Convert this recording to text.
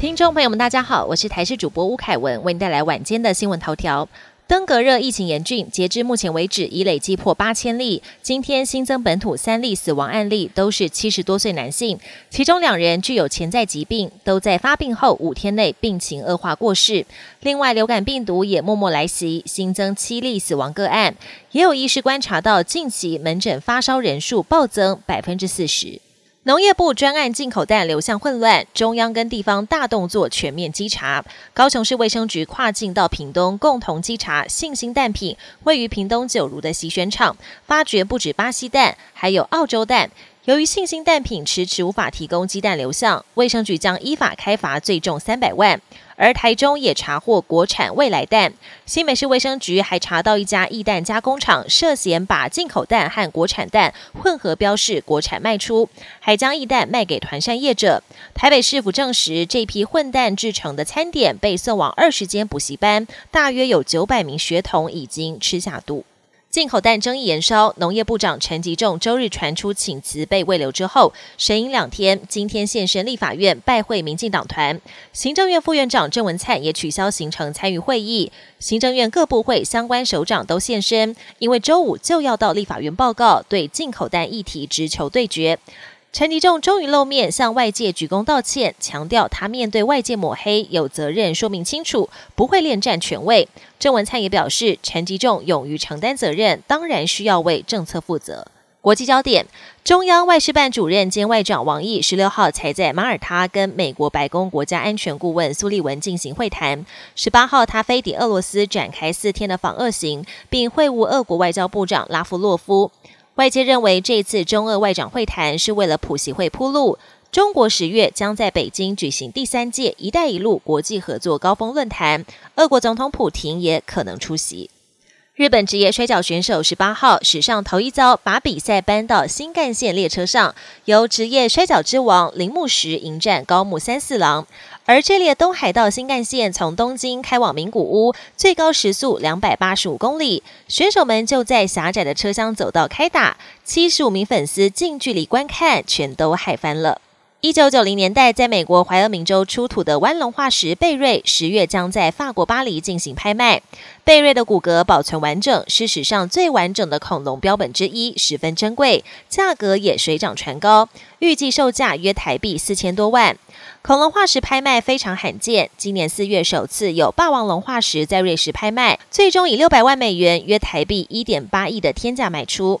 听众朋友们，大家好，我是台视主播吴凯文，为您带来晚间的新闻头条。登革热疫情严峻，截至目前为止已累计破八千例。今天新增本土三例死亡案例，都是七十多岁男性，其中两人具有潜在疾病，都在发病后五天内病情恶化过世。另外，流感病毒也默默来袭，新增七例死亡个案。也有医师观察到，近期门诊发烧人数暴增百分之四十。农业部专案进口蛋流向混乱，中央跟地方大动作全面稽查。高雄市卫生局跨境到屏东共同稽查信心蛋品位于屏东九如的洗选厂，发掘不止巴西蛋，还有澳洲蛋。由于信兴蛋品迟迟无法提供鸡蛋流向，卫生局将依法开罚最重三百万。而台中也查获国产未来蛋，新北市卫生局还查到一家易蛋加工厂涉嫌把进口蛋和国产蛋混合标示国产卖出，还将易蛋卖给团膳业者。台北市府证实，这批混蛋制成的餐点被送往二十间补习班，大约有九百名学童已经吃下肚。进口蛋争议延烧，农业部长陈吉仲周日传出请辞被未留之后，神隐两天，今天现身立法院拜会民进党团。行政院副院长郑文灿也取消行程参与会议，行政院各部会相关首长都现身，因为周五就要到立法院报告，对进口蛋议题直球对决。陈吉仲终于露面，向外界鞠躬道歉，强调他面对外界抹黑有责任说明清楚，不会恋战权位。郑文灿也表示，陈吉仲勇于承担责任，当然需要为政策负责。国际焦点：中央外事办主任兼外长王毅十六号才在马耳他跟美国白宫国家安全顾问苏利文进行会谈。十八号，他飞抵俄罗斯展开四天的访俄行，并会晤俄国外交部长拉夫洛夫。外界认为，这次中俄外长会谈是为了普习会铺路。中国十月将在北京举行第三届“一带一路”国际合作高峰论坛，俄国总统普京也可能出席。日本职业摔跤选手十八号史上头一遭把比赛搬到新干线列车上，由职业摔跤之王铃木石迎战高木三四郎。而这列东海道新干线从东京开往名古屋，最高时速两百八十五公里。选手们就在狭窄的车厢走道开打，七十五名粉丝近距离观看，全都嗨翻了。一九九零年代，在美国怀俄明州出土的湾龙化石贝瑞，十月将在法国巴黎进行拍卖。贝瑞的骨骼保存完整，是史上最完整的恐龙标本之一，十分珍贵，价格也水涨船高，预计售价约台币四千多万。恐龙化石拍卖非常罕见，今年四月首次有霸王龙化石在瑞士拍卖，最终以六百万美元（约台币一点八亿）的天价卖出。